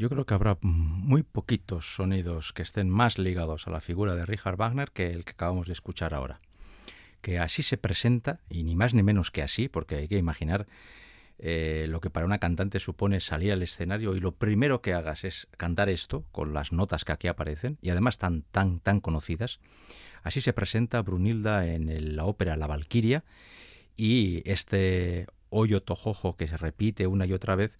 yo creo que habrá muy poquitos sonidos que estén más ligados a la figura de Richard Wagner que el que acabamos de escuchar ahora. Que así se presenta, y ni más ni menos que así, porque hay que imaginar eh, lo que para una cantante supone salir al escenario y lo primero que hagas es cantar esto con las notas que aquí aparecen y además tan tan tan conocidas. Así se presenta Brunilda en la ópera La Valquiria y este hoyo tojojo que se repite una y otra vez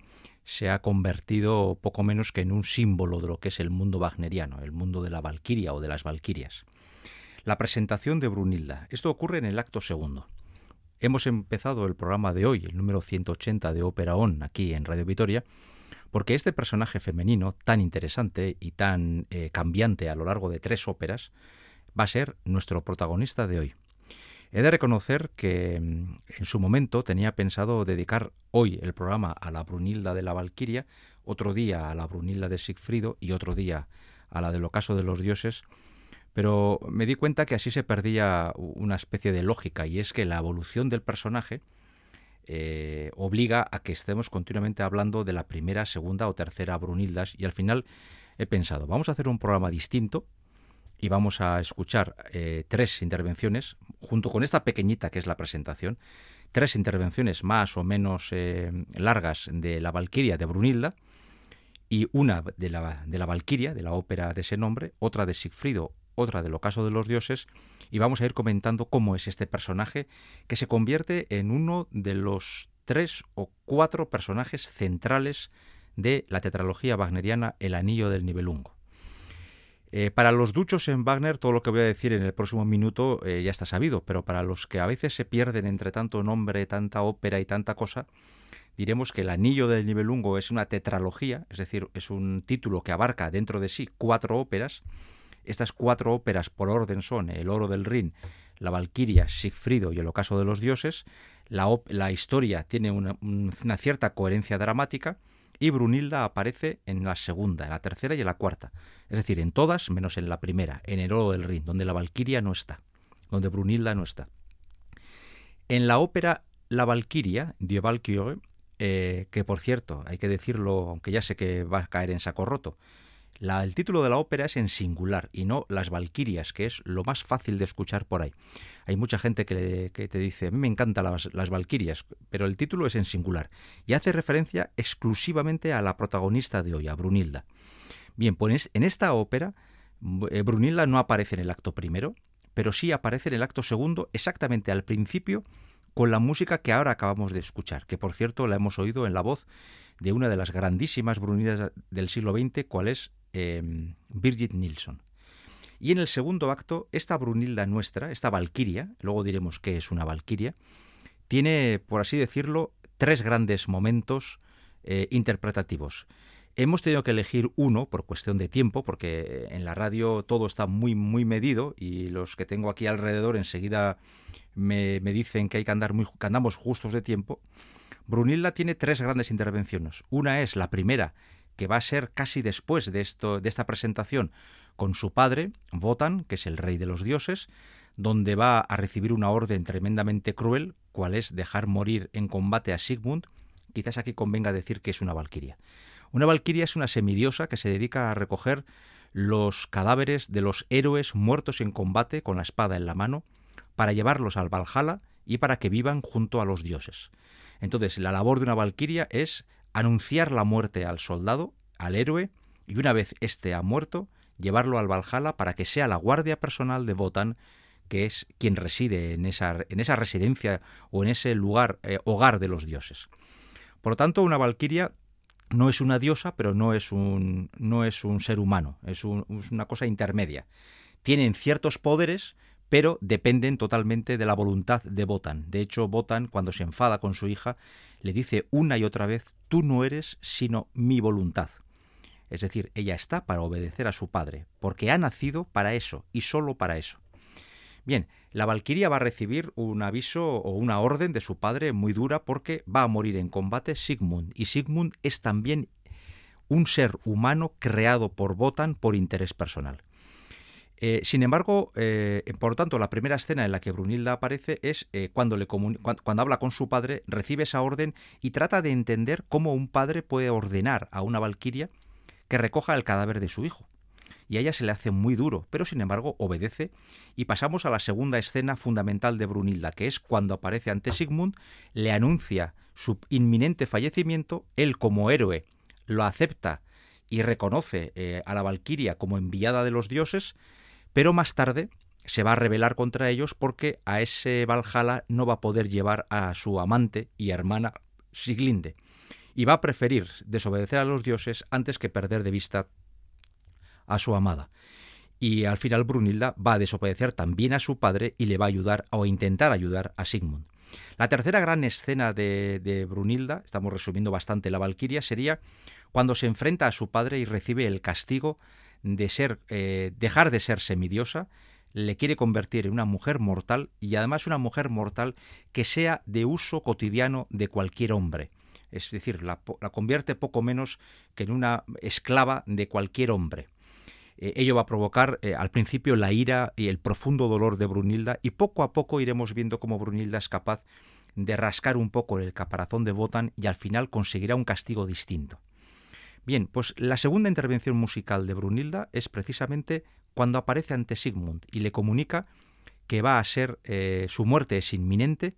se ha convertido poco menos que en un símbolo de lo que es el mundo wagneriano, el mundo de la Valquiria o de las Valquirias. La presentación de Brunilda. Esto ocurre en el acto segundo. Hemos empezado el programa de hoy, el número 180 de Ópera On, aquí en Radio Vitoria, porque este personaje femenino tan interesante y tan eh, cambiante a lo largo de tres óperas va a ser nuestro protagonista de hoy. He de reconocer que mm, en su momento tenía pensado dedicar hoy el programa a la Brunilda de la Valquiria, otro día a la Brunilda de Sigfrido y otro día a la del Ocaso de los Dioses, pero me di cuenta que así se perdía una especie de lógica y es que la evolución del personaje eh, obliga a que estemos continuamente hablando de la primera, segunda o tercera Brunildas y al final he pensado, vamos a hacer un programa distinto y vamos a escuchar eh, tres intervenciones, junto con esta pequeñita que es la presentación, tres intervenciones más o menos eh, largas de la Valquiria de Brunilda, y una de la, de Valquiria, de la ópera de ese nombre, otra de Sigfrido, otra del Ocaso de los Dioses, y vamos a ir comentando cómo es este personaje que se convierte en uno de los tres o cuatro personajes centrales de la tetralogía wagneriana El Anillo del Nibelungo. Eh, para los duchos en Wagner, todo lo que voy a decir en el próximo minuto eh, ya está sabido, pero para los que a veces se pierden entre tanto nombre, tanta ópera y tanta cosa, diremos que el Anillo del Nibelungo es una tetralogía, es decir, es un título que abarca dentro de sí cuatro óperas. Estas cuatro óperas por orden son El Oro del Rin, La Valquiria, Sigfrido y El Ocaso de los Dioses. La, historia tiene una cierta coherencia dramática y Brunilda aparece en la segunda, en la tercera y en la cuarta. Es decir, en todas menos en la primera, en el Oro del Rin, donde la Valquiria no está, donde Brunilda no está. En la ópera La Valquiria, Die Valkyrie, eh, que por cierto, hay que decirlo, aunque ya sé que va a caer en saco roto, el título de la ópera es en singular y no Las Valquirias, que es lo más fácil de escuchar por ahí. Hay mucha gente que, te dice, a mí me encantan las, las Valquirias, pero el título es en singular y hace referencia exclusivamente a la protagonista de hoy, a Brunilda. Bien, pues en esta ópera eh, Brunilda no aparece en el acto primero, pero sí aparece en el acto segundo, exactamente al principio, con la música que ahora acabamos de escuchar, que por cierto la hemos oído en la voz de una de las grandísimas Brunildas del siglo XX, cual es Em, Birgit Nilsson. Y en el segundo acto, esta Brunilda nuestra, esta Valquiria, luego diremos qué es una Valquiria, tiene, por así decirlo, tres grandes momentos eh, interpretativos. Hemos tenido que elegir uno por cuestión de tiempo, porque en la radio todo está muy, muy medido y los que tengo aquí alrededor enseguida me, dicen que hay que andar muy, que andamos justos de tiempo. Brunilda tiene tres grandes intervenciones. Una es la primera, que va a ser casi después de, esto, de esta presentación con su padre, Votan, que es el rey de los dioses, donde va a recibir una orden tremendamente cruel, cual es dejar morir en combate a Sigmund. Quizás aquí convenga decir que es una valquiria. Una valquiria es una semidiosa que se dedica a recoger los cadáveres de los héroes muertos en combate con la espada en la mano para llevarlos al Valhalla y para que vivan junto a los dioses. Entonces, la labor de una valquiria es anunciar la muerte al soldado, al héroe, y una vez éste ha muerto, llevarlo al Valhalla para que sea la guardia personal de Votan, que es quien reside en esa, en esa residencia o en ese lugar, eh, hogar de los dioses. Por lo tanto, una valquiria no es una diosa, pero no es un, no es un ser humano, es, es una cosa intermedia. Tienen ciertos poderes, pero dependen totalmente de la voluntad de Botan. De hecho, Botan, cuando se enfada con su hija, le dice una y otra vez, tú no eres sino mi voluntad. Es decir, ella está para obedecer a su padre, porque ha nacido para eso y solo para eso. Bien, la Valquiria va a recibir un aviso o una orden de su padre muy dura porque va a morir en combate Sigmund, y Sigmund es también un ser humano creado por Botan por interés personal. Eh, sin embargo, eh, por tanto, la primera escena en la que Brunilda aparece es eh, cuando, le cuando, habla con su padre, recibe esa orden y trata de entender cómo un padre puede ordenar a una valquiria que recoja el cadáver de su hijo. Y a ella se le hace muy duro, pero sin embargo obedece y pasamos a la segunda escena fundamental de Brunilda, que es cuando aparece ante Sigmund, le anuncia su inminente fallecimiento, él como héroe lo acepta y reconoce a la Valquiria como enviada de los dioses, pero más tarde se va a rebelar contra ellos porque a ese Valhalla no va a poder llevar a su amante y hermana Siglinde y va a preferir desobedecer a los dioses antes que perder de vista a su amada. Y al final Brunilda va a desobedecer también a su padre y le va a ayudar o intentar ayudar a Sigmund. La tercera gran escena de, Brunilda, estamos resumiendo bastante la Valquiria, sería cuando se enfrenta a su padre y recibe el castigo de ser, eh, dejar de ser semidiosa, le quiere convertir en una mujer mortal y además una mujer mortal que sea de uso cotidiano de cualquier hombre. Es decir, la, convierte poco menos que en una esclava de cualquier hombre. Eh, ello va a provocar eh, al principio la ira y el profundo dolor de Brunilda y poco a poco iremos viendo cómo Brunilda es capaz de rascar un poco el caparazón de Botan y al final conseguirá un castigo distinto. Bien, pues la segunda intervención musical de Brunilda es precisamente cuando aparece ante Sigmund y le comunica que va a ser eh, su muerte es inminente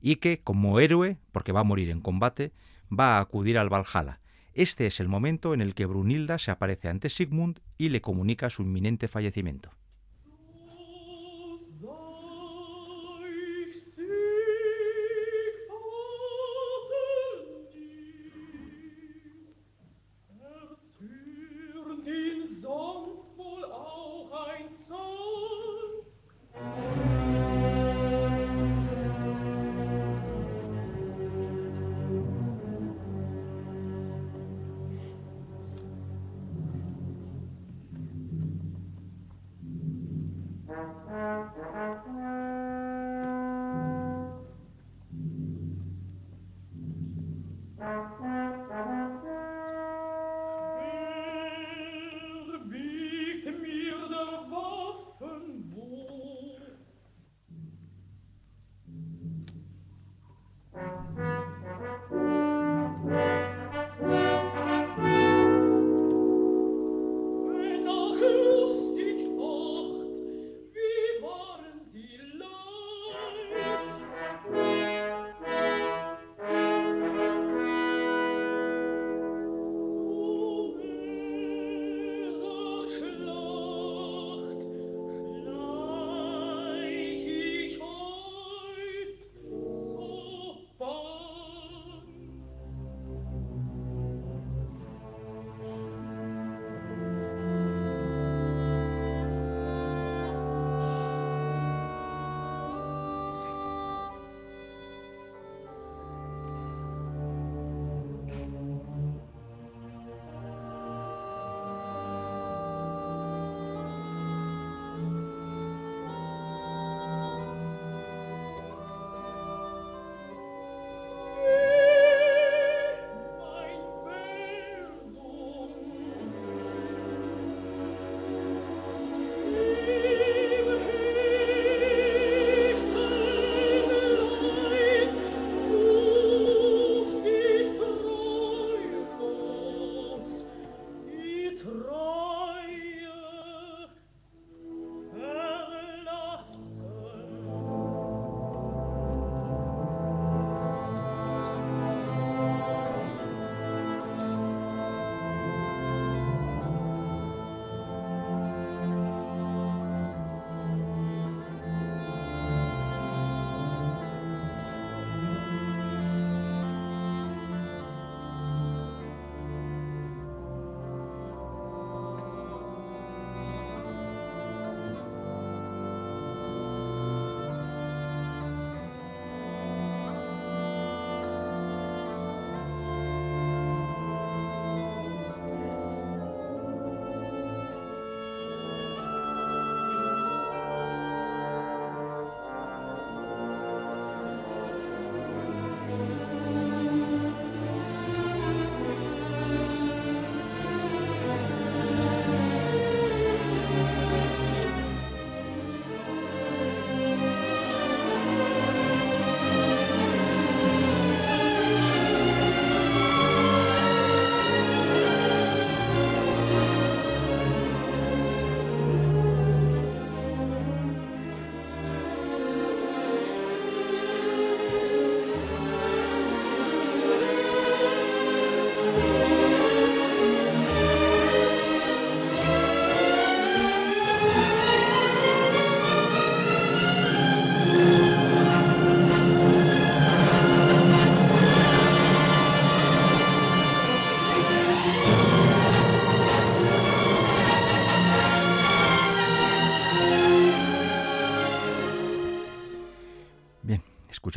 y que como héroe, porque va a morir en combate, va a acudir al Valhalla. Este es el momento en el que Brunilda se aparece ante Sigmund y le comunica su inminente fallecimiento.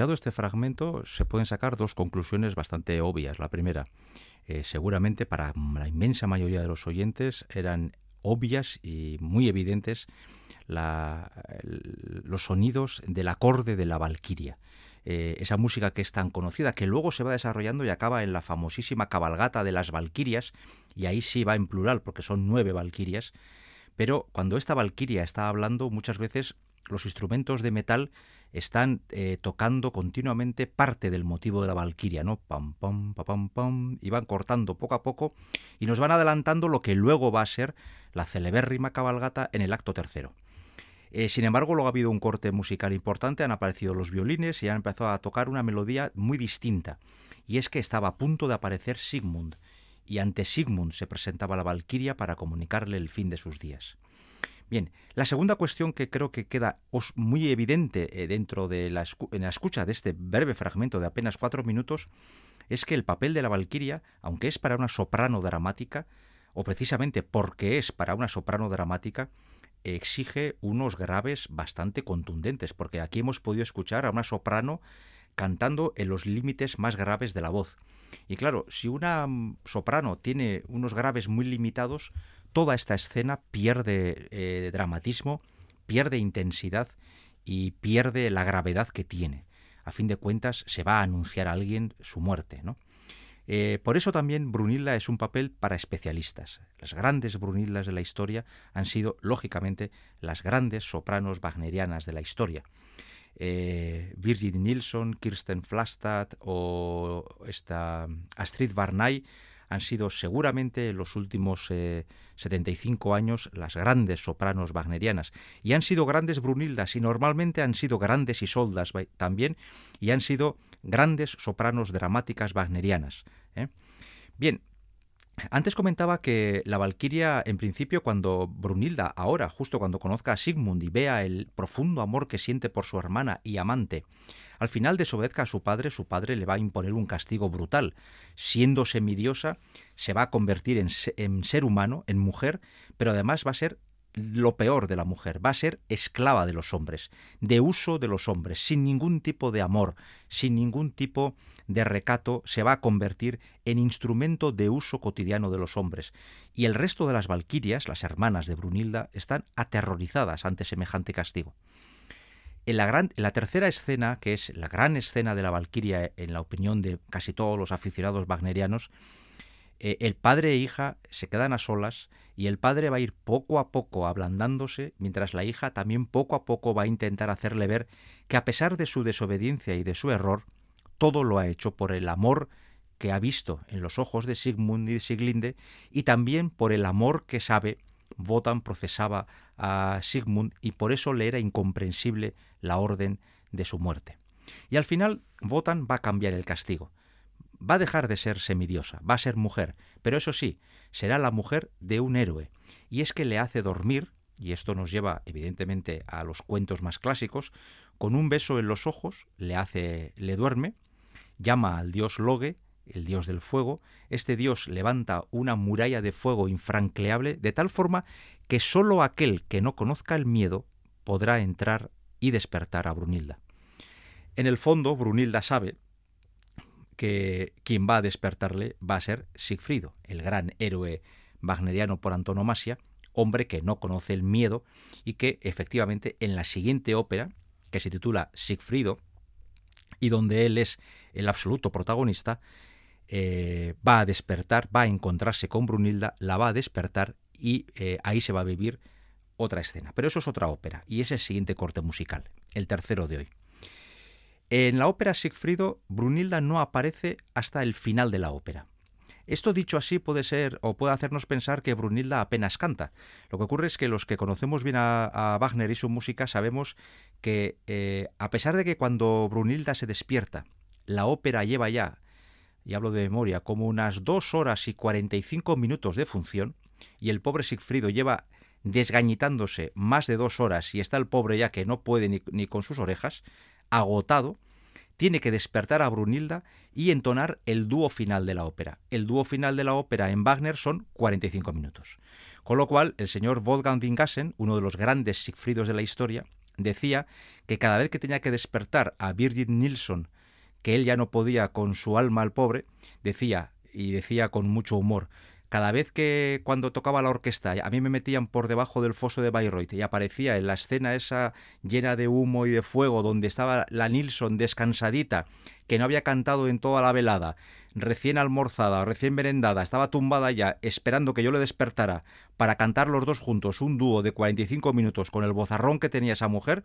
Este fragmento se pueden sacar dos conclusiones bastante obvias. La primera, eh, seguramente para la inmensa mayoría de los oyentes eran obvias y muy evidentes los sonidos del acorde de la Valquiria. Eh, esa música que es tan conocida, que luego se va desarrollando y acaba en la famosísima cabalgata de las Valquirias, y ahí sí va en plural, porque son nueve Valquirias, pero cuando esta Valquiria está hablando, muchas veces los instrumentos de metal están eh, tocando continuamente parte del motivo de la Valquiria, ¿no? Pam, pam, pam, pam, pam, y van cortando poco a poco y nos van adelantando lo que luego va a ser la celebérrima cabalgata en el acto tercero. Eh, sin embargo, luego ha habido un corte musical importante, han aparecido los violines y han empezado a tocar una melodía muy distinta. Y es que estaba a punto de aparecer Sigmund, y ante Sigmund se presentaba la Valquiria para comunicarle el fin de sus días. Bien, la segunda cuestión que creo que queda muy evidente eh, dentro de la, en la escucha de este breve fragmento de apenas cuatro minutos es que el papel de la Valquiria, aunque es para una soprano dramática, o precisamente porque es para una soprano dramática, exige unos graves bastante contundentes, porque aquí hemos podido escuchar a una soprano cantando en los límites más graves de la voz. Y claro, si una mm, soprano tiene unos graves muy limitados, toda esta escena pierde eh, dramatismo, pierde intensidad y pierde la gravedad que tiene. A fin de cuentas, se va a anunciar a alguien su muerte, ¿no? Eh, por eso también Brunilda es un papel para especialistas. Las grandes Brunildas de la historia han sido, lógicamente, las grandes sopranos wagnerianas de la historia. Eh, Virgin Nilsson, Kirsten Flastad o esta Astrid Varnay han sido seguramente en los últimos 75 eh, años las grandes sopranos wagnerianas. Y han sido grandes Brunildas y normalmente han sido grandes Isoldas también y han sido grandes sopranos dramáticas wagnerianas. ¿eh? Bien, antes comentaba que la Valquiria, en principio, cuando Brunilda, ahora, justo cuando conozca a Sigmund y vea el profundo amor que siente por su hermana y amante, al final desobedezca a su padre, su padre le va a imponer un castigo brutal. Siendo semidiosa, se va a convertir en, en ser humano, en mujer, pero además va a ser lo peor de la mujer, va a ser esclava de los hombres, de uso de los hombres, sin ningún tipo de amor, sin ningún tipo de recato, se va a convertir en instrumento de uso cotidiano de los hombres. Y el resto de las valquirias, las hermanas de Brunilda, están aterrorizadas ante semejante castigo. En la, gran, la tercera escena, que es la gran escena de la Valquiria en la opinión de casi todos los aficionados wagnerianos, eh, el padre e hija se quedan a solas y el padre va a ir poco a poco ablandándose, mientras la hija también poco a poco va a intentar hacerle ver que a pesar de su desobediencia y de su error, todo lo ha hecho por el amor que ha visto en los ojos de Sigmund y de Siglinde y también por el amor que sabe Wotan procesaba a Sigmund y por eso le era incomprensible la orden de su muerte. Y al final Wotan va a cambiar el castigo. Va a dejar de ser semidiosa, va a ser mujer, pero eso sí, será la mujer de un héroe. Y es que le hace dormir, y esto nos lleva evidentemente a los cuentos más clásicos, con un beso en los ojos, le hace, le duerme, llama al dios Loge el dios del fuego, este dios levanta una muralla de fuego infranqueable de tal forma que sólo aquel que no conozca el miedo podrá entrar y despertar a Brunilda. En el fondo, Brunilda sabe que quien va a despertarle va a ser Sigfrido, el gran héroe wagneriano por antonomasia, hombre que no conoce el miedo y que efectivamente en la siguiente ópera, que se titula Sigfrido, y donde él es el absoluto protagonista, eh, va a despertar, va a encontrarse con Brunilda, la va a despertar y eh, ahí se va a vivir otra escena. Pero eso es otra ópera y es el siguiente corte musical, el tercero de hoy. En la ópera Sigfrido, Brunilda no aparece hasta el final de la ópera. Esto dicho así puede ser o puede hacernos pensar que Brunilda apenas canta. Lo que ocurre es que los que conocemos bien a, Wagner y su música sabemos que eh, a pesar de que cuando Brunilda se despierta, la ópera lleva ya y hablo de memoria, como unas dos horas y cuarenta y cinco minutos de función, y el pobre Sigfrido lleva desgañitándose más de dos horas y está el pobre ya que no puede ni con sus orejas, agotado, tiene que despertar a Brunilda y entonar el dúo final de la ópera. El dúo final de la ópera en Wagner son 45 minutos. Con lo cual, el señor Wolfgang Wingassen, uno de los grandes Sigfridos de la historia, decía que cada vez que tenía que despertar a Birgit Nilsson, que él ya no podía con su alma al pobre, decía, y decía con mucho humor, cada vez que cuando tocaba la orquesta a mí me metían por debajo del foso de Bayreuth y aparecía en la escena esa llena de humo y de fuego donde estaba la Nilsson descansadita, que no había cantado en toda la velada, recién almorzada, recién merendada, estaba tumbada ya esperando que yo le despertara para cantar los dos juntos un dúo de 45 minutos con el bozarrón que tenía esa mujer,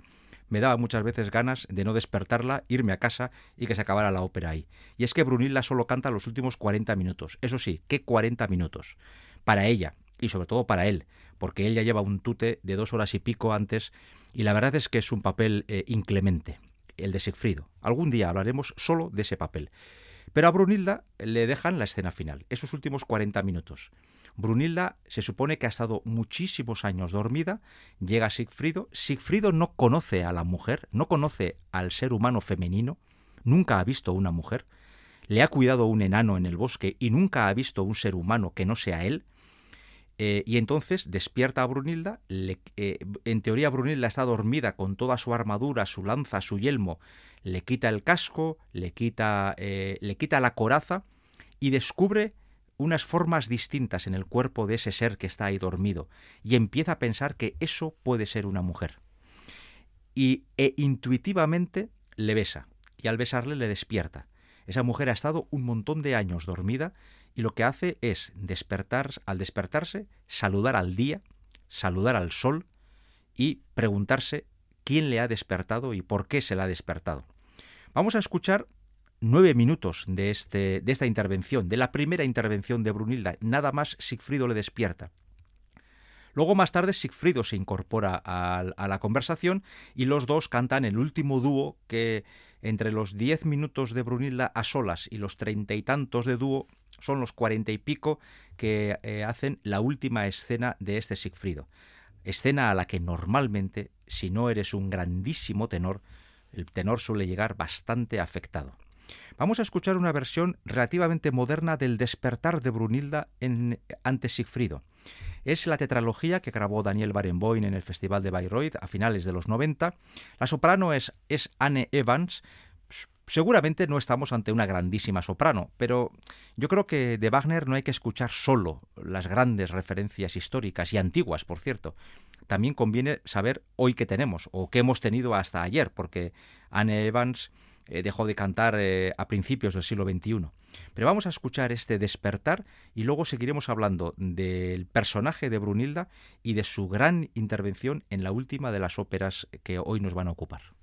me daba muchas veces ganas de no despertarla, irme a casa y que se acabara la ópera ahí. Y es que Brunilda solo canta los últimos 40 minutos. Eso sí, ¿qué 40 minutos? Para ella y sobre todo para él, porque él ya lleva un tute de dos horas y pico antes y la verdad es que es un papel eh, inclemente, el de Sigfrido. Algún día hablaremos solo de ese papel. Pero a Brunilda le dejan la escena final, esos últimos 40 minutos. Brunilda se supone que ha estado muchísimos años dormida, llega Sigfrido, Sigfrido no conoce a la mujer, no conoce al ser humano femenino, nunca ha visto una mujer, le ha cuidado un enano en el bosque y nunca ha visto un ser humano que no sea él, eh, y entonces despierta a Brunilda, eh, en teoría Brunilda está dormida con toda su armadura, su lanza, su yelmo, le quita el casco, le quita, eh, le quita la coraza y descubre unas formas distintas en el cuerpo de ese ser que está ahí dormido y empieza a pensar que eso puede ser una mujer. Y e intuitivamente le besa y al besarle le despierta. Esa mujer ha estado un montón de años dormida y lo que hace es despertar, al despertarse, saludar al día, saludar al sol y preguntarse quién le ha despertado y por qué se le ha despertado. Vamos a escuchar nueve minutos de, este, de esta intervención, de la primera intervención de Brunilda. Nada más Sigfrido le despierta. Luego más tarde Sigfrido se incorpora a, la conversación y los dos cantan el último dúo que entre los diez minutos de Brunilda a solas y los treinta y tantos de dúo son los cuarenta y pico que eh, hacen la última escena de este Sigfrido. Escena a la que normalmente, si no eres un grandísimo tenor, el tenor suele llegar bastante afectado. Vamos a escuchar una versión relativamente moderna del despertar de Brunilda ante Sigfrido. Es la tetralogía que grabó Daniel Barenboim en el Festival de Bayreuth a finales de los 90. La soprano es, es Anne Evans. Seguramente no estamos ante una grandísima soprano, pero yo creo que de Wagner no hay que escuchar solo las grandes referencias históricas y antiguas, por cierto. También conviene saber hoy qué tenemos o qué hemos tenido hasta ayer, porque Anne Evans eh, dejó de cantar eh, a principios del siglo XXI. Pero vamos a escuchar este despertar y luego seguiremos hablando del personaje de Brunilda y de su gran intervención en la última de las óperas que hoy nos van a ocupar.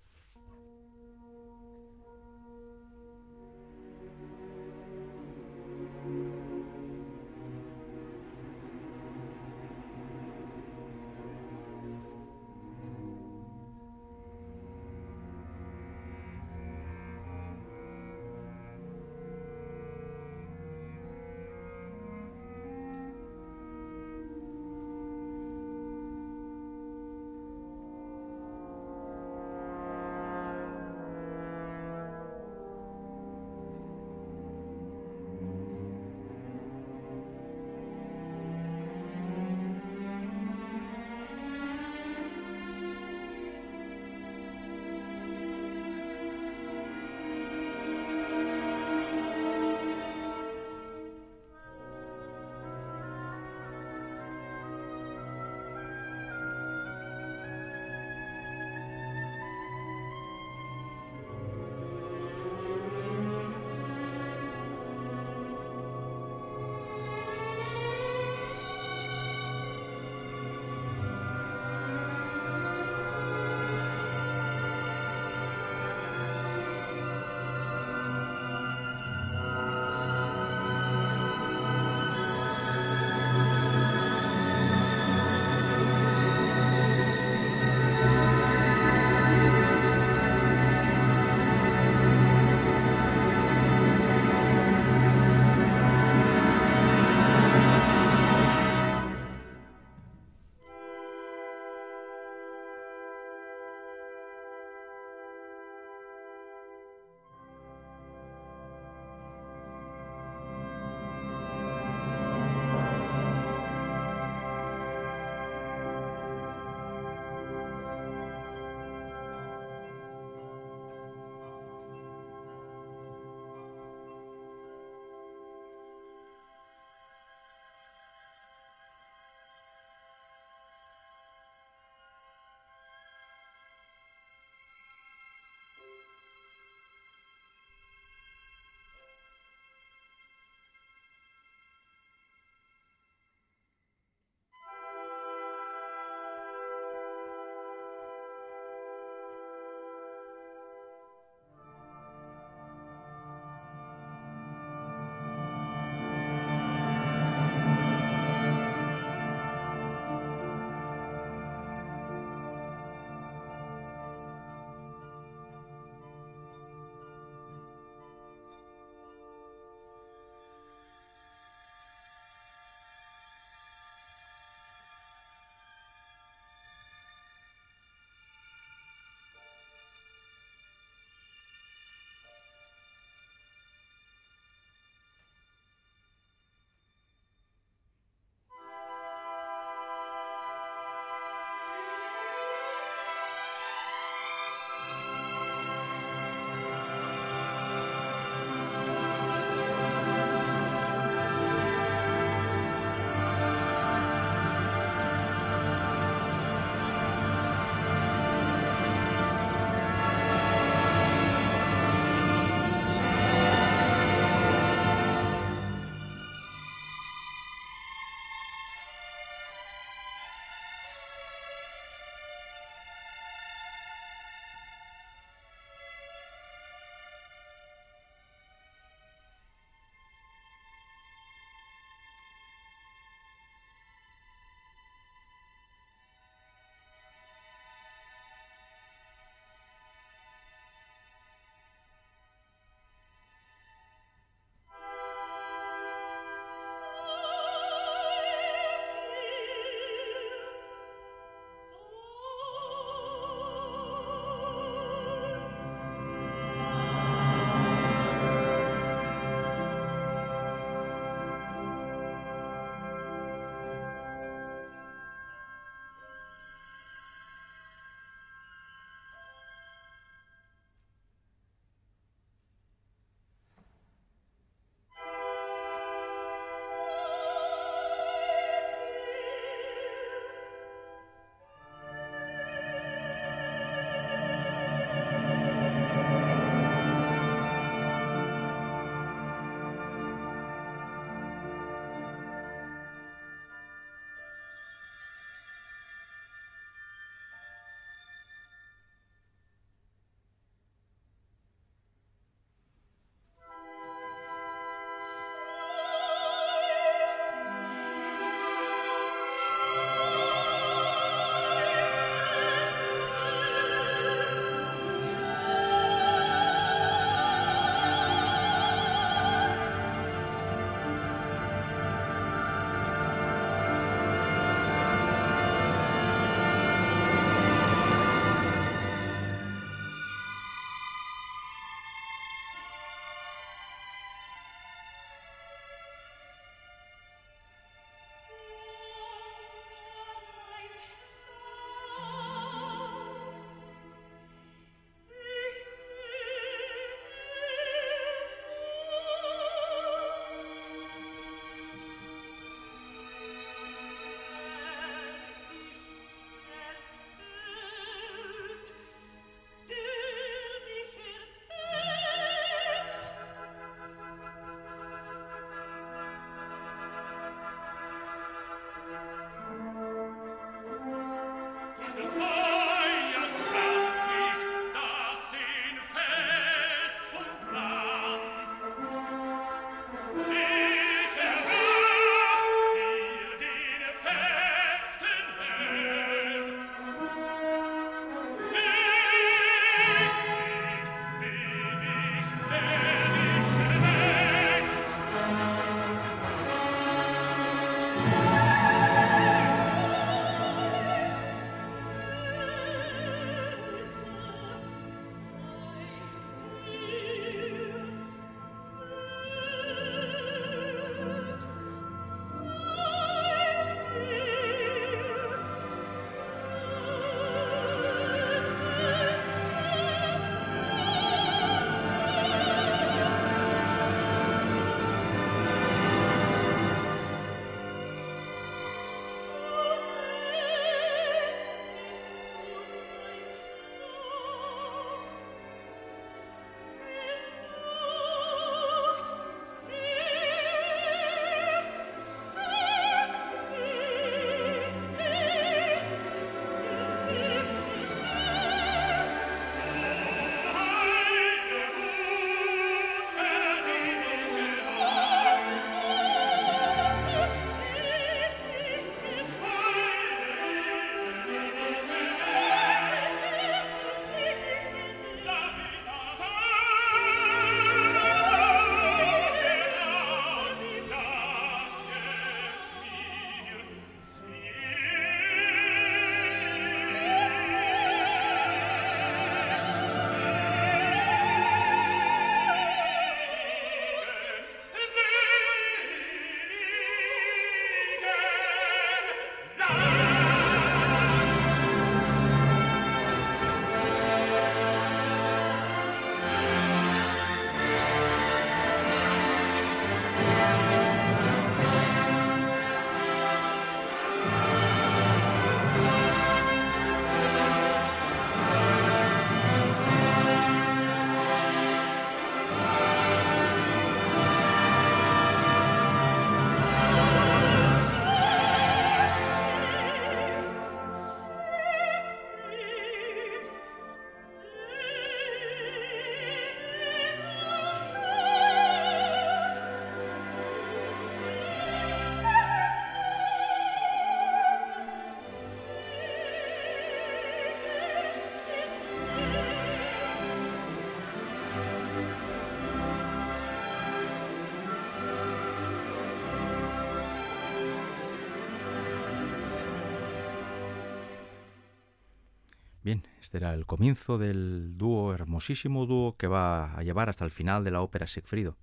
Este era el comienzo del dúo, hermosísimo dúo que va a llevar hasta el final de la ópera Sigfrido.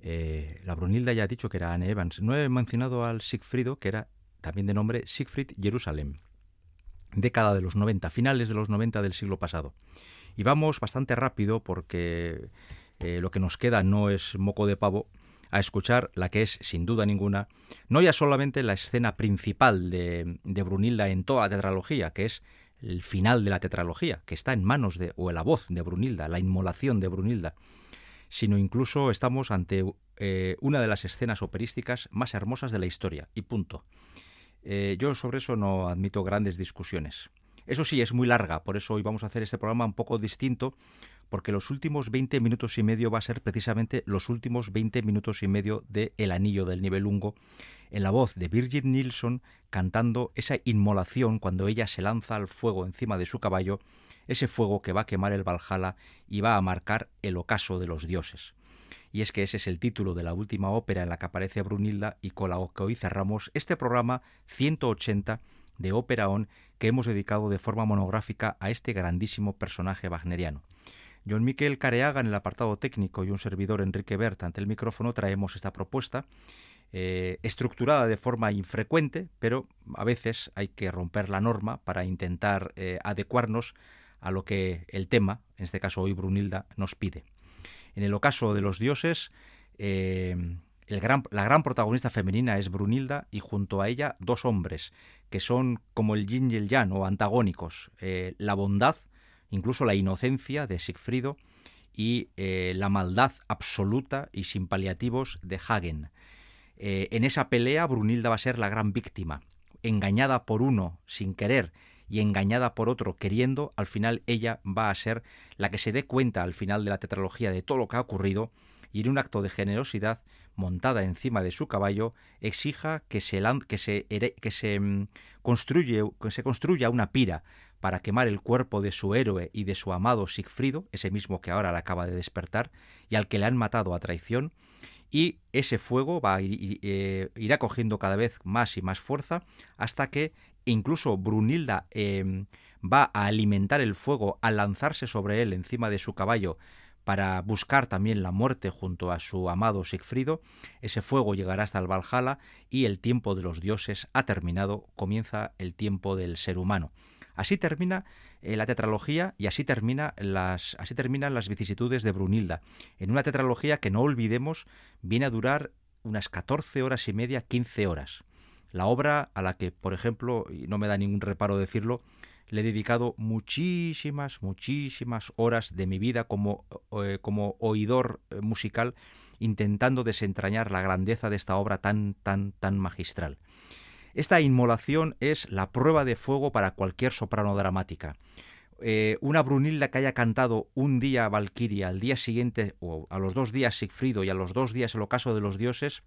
Eh, la Brunilda ya ha dicho que era Anne Evans. No he mencionado al Sigfrido, que era también de nombre Siegfried Jerusalem. Década de los 90, finales de los 90 del siglo pasado. Y vamos bastante rápido porque eh, lo que nos queda no es moco de pavo a escuchar la que es, sin duda ninguna, no ya solamente la escena principal de, de Brunilda en toda la tetralogía, que es el final de la tetralogía, que está en manos de, o en la voz de Brunilda, la inmolación de Brunilda, sino incluso estamos ante eh, una de las escenas operísticas más hermosas de la historia, y punto. Eh, yo sobre eso no admito grandes discusiones. Eso sí, es muy larga, por eso hoy vamos a hacer este programa un poco distinto, porque los últimos 20 minutos y medio va a ser precisamente los últimos 20 minutos y medio de El Anillo del Nibelungo, en la voz de Birgit Nilsson cantando esa inmolación cuando ella se lanza al fuego encima de su caballo, ese fuego que va a quemar el Valhalla y va a marcar el ocaso de los dioses. Y es que ese es el título de la última ópera en la que aparece Brunilda y con la que hoy cerramos este programa 180 de Ópera On que hemos dedicado de forma monográfica a este grandísimo personaje wagneriano. John Miquel Careaga en el apartado técnico y un servidor Enrique Bert ante el micrófono traemos esta propuesta eh, estructurada de forma infrecuente, pero a veces hay que romper la norma para intentar eh, adecuarnos a lo que el tema, en este caso hoy Brunilda, nos pide. En el ocaso de los dioses, eh, la gran protagonista femenina es Brunilda y junto a ella dos hombres que son como el yin y el yang o antagónicos, la bondad, incluso la inocencia de Sigfrido y la maldad absoluta y sin paliativos de Hagen. Eh, en esa pelea Brunilda va a ser la gran víctima, engañada por uno sin querer y engañada por otro queriendo, al final ella va a ser la que se dé cuenta al final de la tetralogía de todo lo que ha ocurrido y en un acto de generosidad montada encima de su caballo exija que se, que se, que se, mm, construye, que se construya una pira para quemar el cuerpo de su héroe y de su amado Sigfrido, ese mismo que ahora la acaba de despertar y al que le han matado a traición, y ese fuego va a ir, eh, irá cogiendo cada vez más y más fuerza hasta que incluso Brunilda em, va a alimentar el fuego al lanzarse sobre él encima de su caballo para buscar también la muerte junto a su amado Sigfrido, ese fuego llegará hasta el Valhalla y el tiempo de los dioses ha terminado, comienza el tiempo del ser humano. Así termina eh, la tetralogía y así, terminan las vicisitudes de Brunilda, en una tetralogía que no olvidemos viene a durar unas 14 horas y media, 15 horas. La obra a la que, por ejemplo, y no me da ningún reparo decirlo, le he dedicado muchísimas, muchísimas horas de mi vida como, eh, como oidor eh, musical, intentando desentrañar la grandeza de esta obra tan, tan, tan magistral. Esta inmolación es la prueba de fuego para cualquier soprano dramática. Eh, una Brunilda que haya cantado un día Valquiria, al día siguiente, o a los dos días Sigfrido y a los dos días el ocaso de los dioses,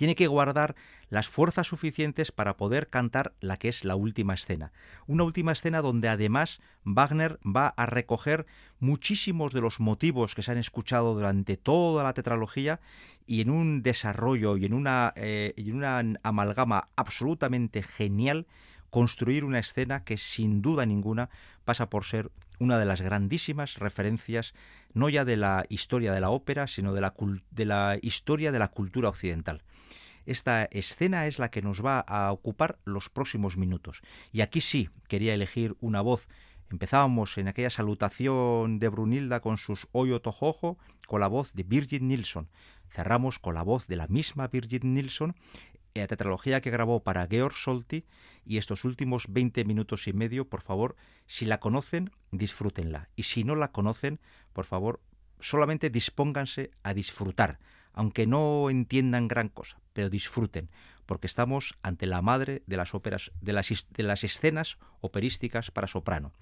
tiene que guardar las fuerzas suficientes para poder cantar la que es la última escena. Una última escena donde además Wagner va a recoger muchísimos de los motivos que se han escuchado durante toda la tetralogía y en un desarrollo y en una, eh, en una amalgama absolutamente genial construir una escena que sin duda ninguna pasa por ser una de las grandísimas referencias no ya de la historia de la ópera, sino de la, de la historia de la cultura occidental. Esta escena es la que nos va a ocupar los próximos minutos. Y aquí sí quería elegir una voz. Empezábamos en aquella salutación de Brunilda con sus Oyo Tojojo con la voz de Birgit Nilsson. Cerramos con la voz de la misma Birgit Nilsson la tetralogía que grabó para Georg Solti y estos últimos 20 minutos y medio, por favor, si la conocen, disfrútenla. Y si no la conocen, por favor, solamente dispónganse a disfrutar, aunque no entiendan gran cosa, pero disfruten, porque estamos ante la madre de las óperas, de las, de las escenas operísticas para soprano.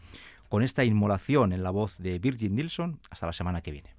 Con esta inmolación en la voz de Virgin Nilsson, hasta la semana que viene.